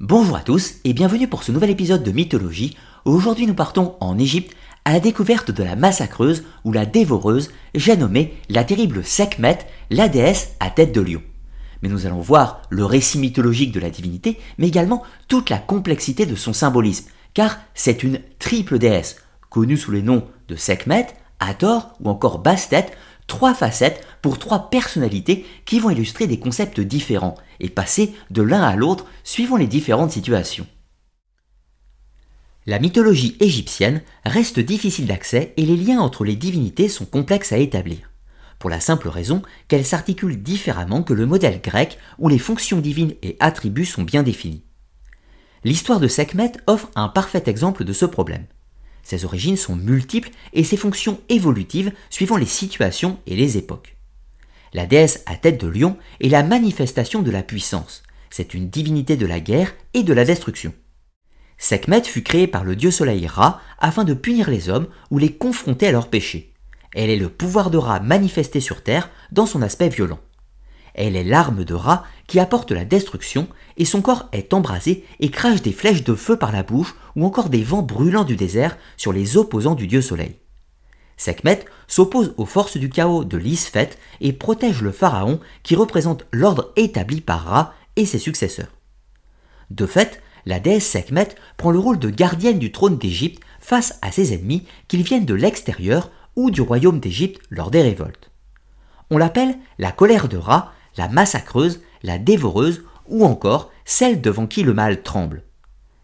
Bonjour à tous et bienvenue pour ce nouvel épisode de Mythologie. Aujourd'hui nous partons en Égypte à la découverte de la massacreuse ou la dévoreuse, j'ai nommé la terrible Sekhmet, la déesse à tête de lion. Mais nous allons voir le récit mythologique de la divinité, mais également toute la complexité de son symbolisme, car c'est une triple déesse, connue sous les noms de Sekhmet, Hathor ou encore Bastet, trois facettes pour trois personnalités qui vont illustrer des concepts différents et passer de l'un à l'autre suivant les différentes situations. La mythologie égyptienne reste difficile d'accès et les liens entre les divinités sont complexes à établir, pour la simple raison qu'elles s'articulent différemment que le modèle grec où les fonctions divines et attributs sont bien définis. L'histoire de Sekhmet offre un parfait exemple de ce problème. Ses origines sont multiples et ses fonctions évolutives suivant les situations et les époques. La déesse à tête de lion est la manifestation de la puissance. C'est une divinité de la guerre et de la destruction. Sekhmet fut créée par le dieu soleil Ra afin de punir les hommes ou les confronter à leurs péchés. Elle est le pouvoir de Ra manifesté sur terre dans son aspect violent. Elle est l'arme de Ra qui apporte la destruction et son corps est embrasé et crache des flèches de feu par la bouche ou encore des vents brûlants du désert sur les opposants du dieu soleil. Sekhmet s'oppose aux forces du chaos de l'Isfet et protège le pharaon qui représente l'ordre établi par Ra et ses successeurs. De fait, la déesse Sekhmet prend le rôle de gardienne du trône d'Égypte face à ses ennemis qu'ils viennent de l'extérieur ou du royaume d'Égypte lors des révoltes. On l'appelle la colère de Ra la massacreuse, la dévoreuse ou encore celle devant qui le mal tremble.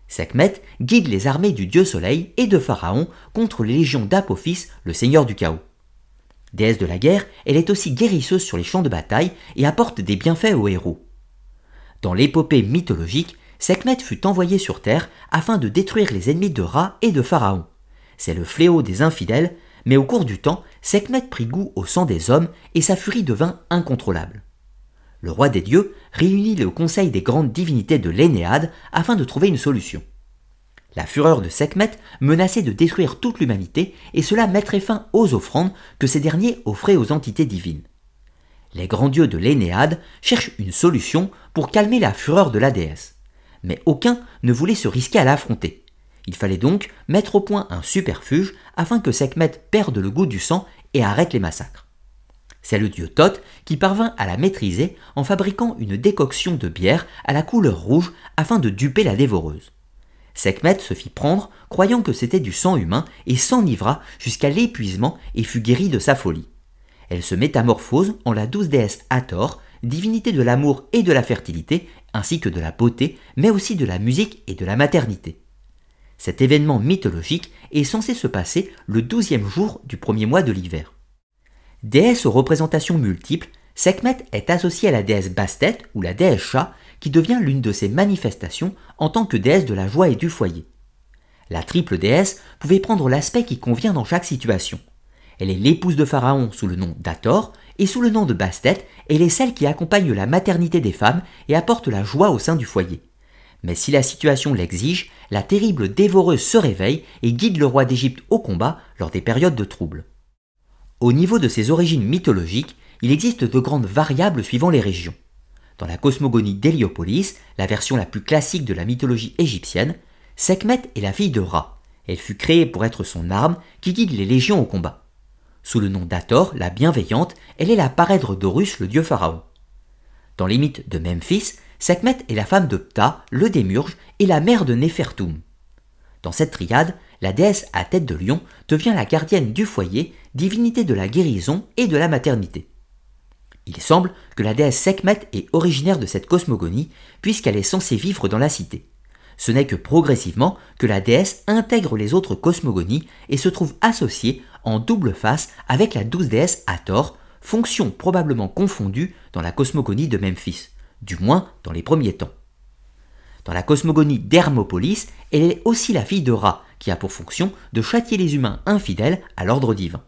Sekhmet guide les armées du dieu soleil et de Pharaon contre les légions d'Apophis, le seigneur du chaos. Déesse de la guerre, elle est aussi guérisseuse sur les champs de bataille et apporte des bienfaits aux héros. Dans l'épopée mythologique, Sekhmet fut envoyé sur terre afin de détruire les ennemis de Ra et de Pharaon. C'est le fléau des infidèles, mais au cours du temps, Sekhmet prit goût au sang des hommes et sa furie devint incontrôlable le roi des dieux réunit le conseil des grandes divinités de l'Énéade afin de trouver une solution. La fureur de Sekhmet menaçait de détruire toute l'humanité et cela mettrait fin aux offrandes que ces derniers offraient aux entités divines. Les grands dieux de l'Énéade cherchent une solution pour calmer la fureur de la déesse. Mais aucun ne voulait se risquer à l'affronter. Il fallait donc mettre au point un superfuge afin que Sekhmet perde le goût du sang et arrête les massacres. C'est le dieu Thoth qui parvint à la maîtriser en fabriquant une décoction de bière à la couleur rouge afin de duper la dévoreuse. Sekhmet se fit prendre, croyant que c'était du sang humain, et s'enivra jusqu'à l'épuisement et fut guérie de sa folie. Elle se métamorphose en la douce déesse Hathor, divinité de l'amour et de la fertilité, ainsi que de la beauté, mais aussi de la musique et de la maternité. Cet événement mythologique est censé se passer le douzième jour du premier mois de l'hiver. Déesse aux représentations multiples, Sekhmet est associée à la déesse Bastet ou la déesse chat qui devient l'une de ses manifestations en tant que déesse de la joie et du foyer. La triple déesse pouvait prendre l'aspect qui convient dans chaque situation. Elle est l'épouse de Pharaon sous le nom d'Ator et sous le nom de Bastet, elle est celle qui accompagne la maternité des femmes et apporte la joie au sein du foyer. Mais si la situation l'exige, la terrible dévoreuse se réveille et guide le roi d'Égypte au combat lors des périodes de troubles. Au niveau de ses origines mythologiques, il existe de grandes variables suivant les régions. Dans la cosmogonie d'Héliopolis, la version la plus classique de la mythologie égyptienne, Sekhmet est la fille de Ra. Elle fut créée pour être son arme qui guide les légions au combat. Sous le nom d'Ator, la bienveillante, elle est la parèdre d'Horus, le dieu pharaon. Dans les mythes de Memphis, Sekhmet est la femme de Ptah, le démurge, et la mère de Nefertum. Dans cette triade, la déesse à tête de lion devient la gardienne du foyer, divinité de la guérison et de la maternité. Il semble que la déesse Sekhmet est originaire de cette cosmogonie, puisqu'elle est censée vivre dans la cité. Ce n'est que progressivement que la déesse intègre les autres cosmogonies et se trouve associée en double face avec la douce déesse Hathor, fonction probablement confondue dans la cosmogonie de Memphis, du moins dans les premiers temps. Dans la cosmogonie d'Hermopolis, elle est aussi la fille de Ra, qui a pour fonction de châtier les humains infidèles à l'ordre divin.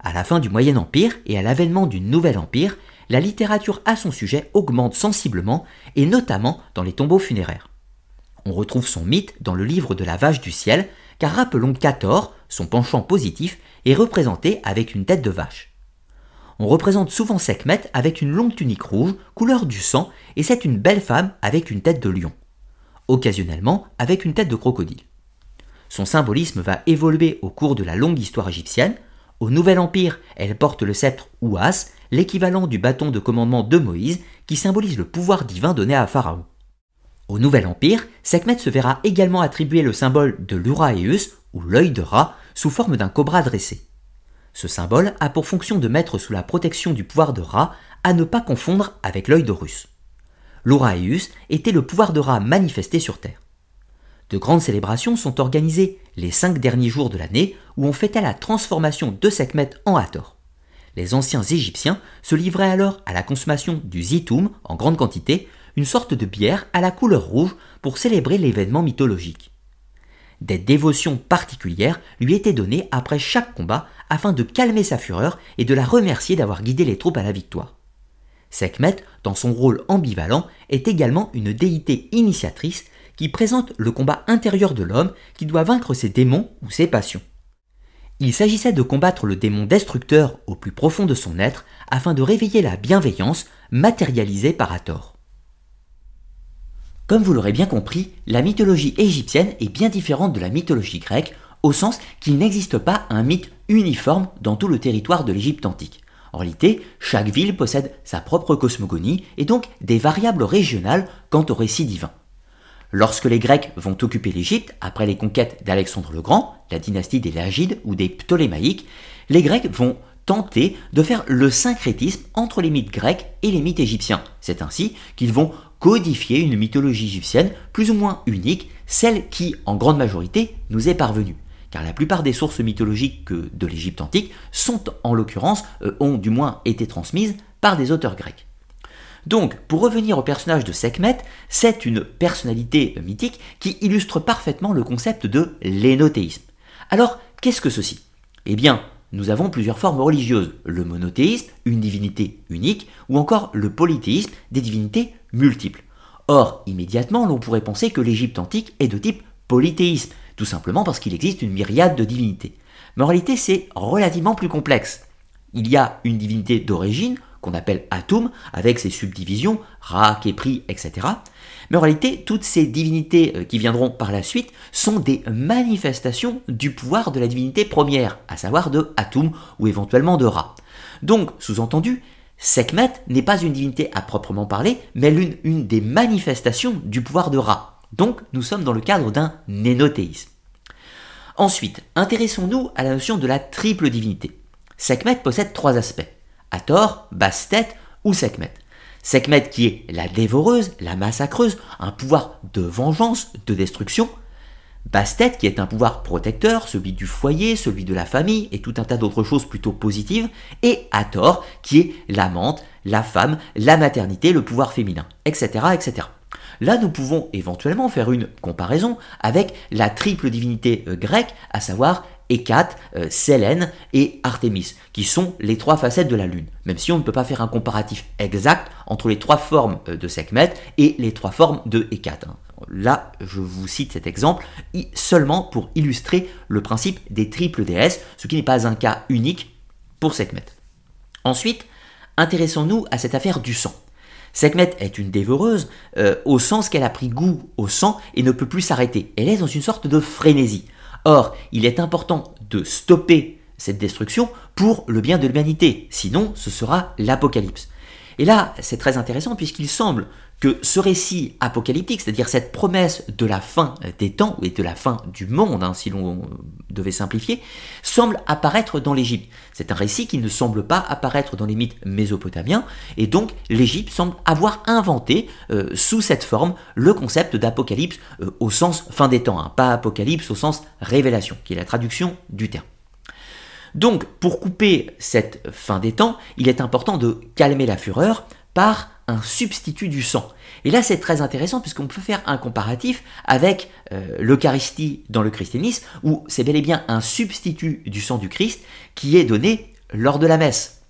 À la fin du Moyen Empire et à l'avènement du Nouvel Empire, la littérature à son sujet augmente sensiblement, et notamment dans les tombeaux funéraires. On retrouve son mythe dans le livre de la vache du ciel, car rappelons qu'Ator, son penchant positif, est représenté avec une tête de vache. On représente souvent Sekhmet avec une longue tunique rouge, couleur du sang, et c'est une belle femme avec une tête de lion. occasionnellement avec une tête de crocodile. Son symbolisme va évoluer au cours de la longue histoire égyptienne. Au Nouvel Empire, elle porte le sceptre Ouas, l'équivalent du bâton de commandement de Moïse, qui symbolise le pouvoir divin donné à Pharaon. Au Nouvel Empire, Sekhmet se verra également attribuer le symbole de l'Uraeus, ou l'œil de rat, sous forme d'un cobra dressé. Ce symbole a pour fonction de mettre sous la protection du pouvoir de Ra, à ne pas confondre avec l'œil d'Horus. L'Uraeus était le pouvoir de Ra manifesté sur Terre. De grandes célébrations sont organisées les cinq derniers jours de l'année où on fêtait la transformation de Sekhmet en Hathor. Les anciens Égyptiens se livraient alors à la consommation du zitoum en grande quantité, une sorte de bière à la couleur rouge pour célébrer l'événement mythologique. Des dévotions particulières lui étaient données après chaque combat afin de calmer sa fureur et de la remercier d'avoir guidé les troupes à la victoire. Sekhmet, dans son rôle ambivalent, est également une déité initiatrice qui présente le combat intérieur de l'homme qui doit vaincre ses démons ou ses passions. Il s'agissait de combattre le démon destructeur au plus profond de son être afin de réveiller la bienveillance matérialisée par Hathor. Comme vous l'aurez bien compris, la mythologie égyptienne est bien différente de la mythologie grecque au sens qu'il n'existe pas un mythe uniforme dans tout le territoire de l'Égypte antique. En réalité, chaque ville possède sa propre cosmogonie et donc des variables régionales quant au récit divin. Lorsque les Grecs vont occuper l'Égypte après les conquêtes d'Alexandre le Grand, la dynastie des Lagides ou des Ptolémaïques, les Grecs vont tenter de faire le syncrétisme entre les mythes grecs et les mythes égyptiens. C'est ainsi qu'ils vont codifier une mythologie égyptienne plus ou moins unique, celle qui, en grande majorité, nous est parvenue. Car la plupart des sources mythologiques de l'Égypte antique sont, en l'occurrence, euh, ont du moins été transmises par des auteurs grecs. Donc, pour revenir au personnage de Sekhmet, c'est une personnalité mythique qui illustre parfaitement le concept de l'énothéisme. Alors, qu'est-ce que ceci? Eh bien, nous avons plusieurs formes religieuses, le monothéisme, une divinité unique, ou encore le polythéisme, des divinités multiples. Or, immédiatement, l'on pourrait penser que l'Égypte antique est de type polythéisme, tout simplement parce qu'il existe une myriade de divinités. Mais en réalité, c'est relativement plus complexe. Il y a une divinité d'origine, qu'on appelle Atum, avec ses subdivisions, Ra, Kepri, etc. Mais en réalité, toutes ces divinités euh, qui viendront par la suite sont des manifestations du pouvoir de la divinité première, à savoir de Atum ou éventuellement de Ra. Donc, sous-entendu, Sekhmet n'est pas une divinité à proprement parler, mais l'une une des manifestations du pouvoir de Ra. Donc, nous sommes dans le cadre d'un nénothéisme. Ensuite, intéressons-nous à la notion de la triple divinité. Sekhmet possède trois aspects. Hathor, Bastet ou Sekhmet. Sekhmet qui est la dévoreuse, la massacreuse, un pouvoir de vengeance, de destruction. Bastet qui est un pouvoir protecteur, celui du foyer, celui de la famille et tout un tas d'autres choses plutôt positives. Et Hathor qui est l'amante, la femme, la maternité, le pouvoir féminin, etc. etc. Là, nous pouvons éventuellement faire une comparaison avec la triple divinité euh, grecque, à savoir Hécate, euh, Sélène et Artémis, qui sont les trois facettes de la Lune, même si on ne peut pas faire un comparatif exact entre les trois formes euh, de Sekhmet et les trois formes de Hécate. Hein. Là, je vous cite cet exemple seulement pour illustrer le principe des triples déesses, ce qui n'est pas un cas unique pour Sekhmet. Ensuite, intéressons-nous à cette affaire du sang. Sekhmet est une dévoreuse euh, au sens qu'elle a pris goût au sang et ne peut plus s'arrêter. Elle est dans une sorte de frénésie. Or, il est important de stopper cette destruction pour le bien de l'humanité, sinon ce sera l'apocalypse. Et là, c'est très intéressant puisqu'il semble que ce récit apocalyptique, c'est-à-dire cette promesse de la fin des temps, et de la fin du monde, hein, si l'on devait simplifier, semble apparaître dans l'Égypte. C'est un récit qui ne semble pas apparaître dans les mythes mésopotamiens, et donc l'Égypte semble avoir inventé, euh, sous cette forme, le concept d'apocalypse euh, au sens fin des temps, hein, pas apocalypse au sens révélation, qui est la traduction du terme. Donc, pour couper cette fin des temps, il est important de calmer la fureur par un substitut du sang. Et là, c'est très intéressant puisqu'on peut faire un comparatif avec euh, l'Eucharistie dans le christianisme, où c'est bel et bien un substitut du sang du Christ qui est donné lors de la messe.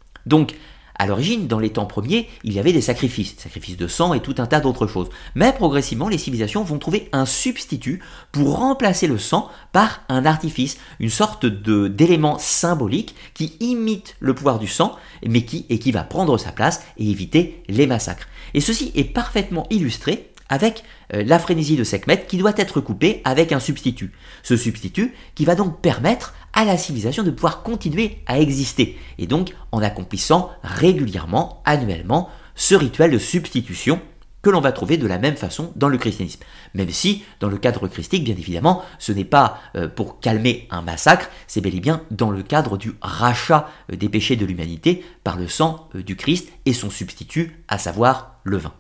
À l'origine, dans les temps premiers, il y avait des sacrifices, sacrifices de sang et tout un tas d'autres choses. Mais progressivement, les civilisations vont trouver un substitut pour remplacer le sang par un artifice, une sorte d'élément symbolique qui imite le pouvoir du sang, mais qui, et qui va prendre sa place et éviter les massacres. Et ceci est parfaitement illustré avec euh, la frénésie de Sekhmet qui doit être coupée avec un substitut. Ce substitut qui va donc permettre à la civilisation de pouvoir continuer à exister, et donc en accomplissant régulièrement, annuellement, ce rituel de substitution que l'on va trouver de la même façon dans le christianisme. Même si, dans le cadre christique, bien évidemment, ce n'est pas euh, pour calmer un massacre, c'est bel et bien dans le cadre du rachat euh, des péchés de l'humanité par le sang du Christ et son substitut, à savoir le vin.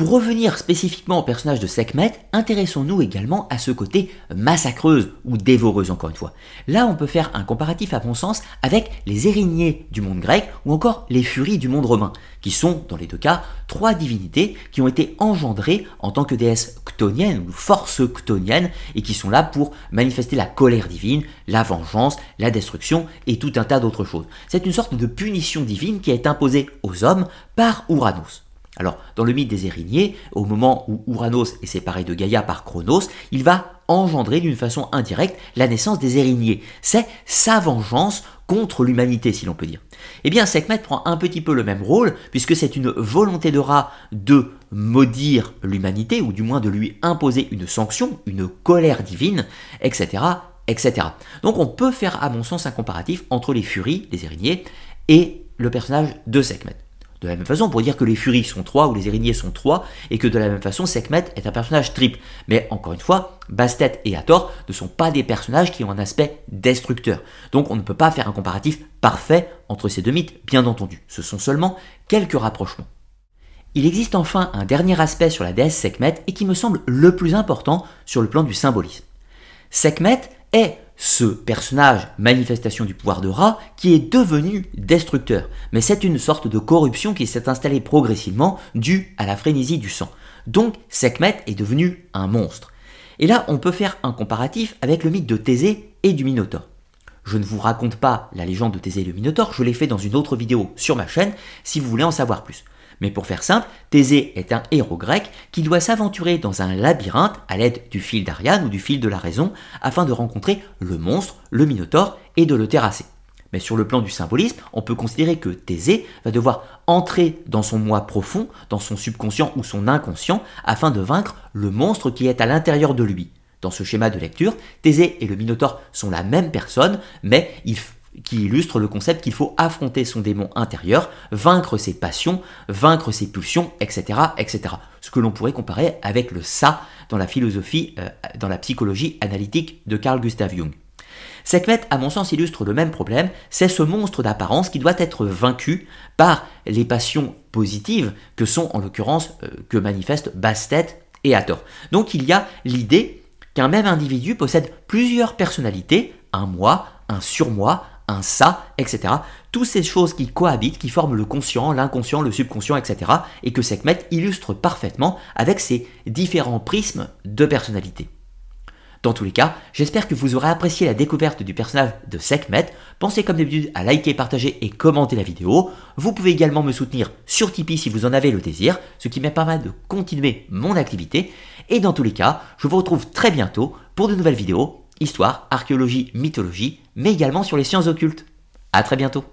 Pour revenir spécifiquement au personnage de Sekhmet, intéressons-nous également à ce côté massacreuse ou dévoreuse encore une fois. Là, on peut faire un comparatif à mon sens avec les Érignées du monde grec ou encore les Furies du monde romain, qui sont, dans les deux cas, trois divinités qui ont été engendrées en tant que déesses ctoniennes ou forces ctoniennes et qui sont là pour manifester la colère divine, la vengeance, la destruction et tout un tas d'autres choses. C'est une sorte de punition divine qui est imposée aux hommes par Ouranos. Alors, dans le mythe des Érignées, au moment où Ouranos est séparé de Gaïa par Chronos, il va engendrer d'une façon indirecte la naissance des Érignées. C'est sa vengeance contre l'humanité, si l'on peut dire. Eh bien, Sekhmet prend un petit peu le même rôle, puisque c'est une volonté de Ra de maudire l'humanité, ou du moins de lui imposer une sanction, une colère divine, etc., etc. Donc on peut faire, à mon sens, un comparatif entre les furies, les Érignées, et le personnage de Sekhmet. De la même façon, pour dire que les Furies sont trois ou les Érignées sont trois, et que de la même façon, Sekhmet est un personnage triple. Mais encore une fois, Bastet et Hathor ne sont pas des personnages qui ont un aspect destructeur. Donc on ne peut pas faire un comparatif parfait entre ces deux mythes, bien entendu. Ce sont seulement quelques rapprochements. Il existe enfin un dernier aspect sur la déesse Sekhmet et qui me semble le plus important sur le plan du symbolisme. Sekhmet est ce personnage, manifestation du pouvoir de Ra, qui est devenu destructeur. Mais c'est une sorte de corruption qui s'est installée progressivement due à la frénésie du sang. Donc Sekhmet est devenu un monstre. Et là, on peut faire un comparatif avec le mythe de Thésée et du Minotaure. Je ne vous raconte pas la légende de Thésée et le Minotaure, je l'ai fait dans une autre vidéo sur ma chaîne si vous voulez en savoir plus. Mais pour faire simple, Thésée est un héros grec qui doit s'aventurer dans un labyrinthe à l'aide du fil d'Ariane ou du fil de la raison afin de rencontrer le monstre, le Minotaure, et de le terrasser. Mais sur le plan du symbolisme, on peut considérer que Thésée va devoir entrer dans son moi profond, dans son subconscient ou son inconscient, afin de vaincre le monstre qui est à l'intérieur de lui. Dans ce schéma de lecture, Thésée et le Minotaure sont la même personne, mais ils qui illustre le concept qu'il faut affronter son démon intérieur, vaincre ses passions, vaincre ses pulsions, etc. etc. Ce que l'on pourrait comparer avec le ça dans la philosophie, euh, dans la psychologie analytique de Carl Gustav Jung. Sekhmet, à mon sens, illustre le même problème, c'est ce monstre d'apparence qui doit être vaincu par les passions positives que sont en l'occurrence euh, que manifestent Bastet et Hathor. Donc il y a l'idée qu'un même individu possède plusieurs personnalités, un moi, un surmoi, un ça, etc. Toutes ces choses qui cohabitent, qui forment le conscient, l'inconscient, le subconscient, etc. Et que Sekhmet illustre parfaitement avec ses différents prismes de personnalité. Dans tous les cas, j'espère que vous aurez apprécié la découverte du personnage de Sekhmet. Pensez comme d'habitude à liker, partager et commenter la vidéo. Vous pouvez également me soutenir sur Tipeee si vous en avez le désir, ce qui me permet de continuer mon activité. Et dans tous les cas, je vous retrouve très bientôt pour de nouvelles vidéos histoire, archéologie, mythologie, mais également sur les sciences occultes. A très bientôt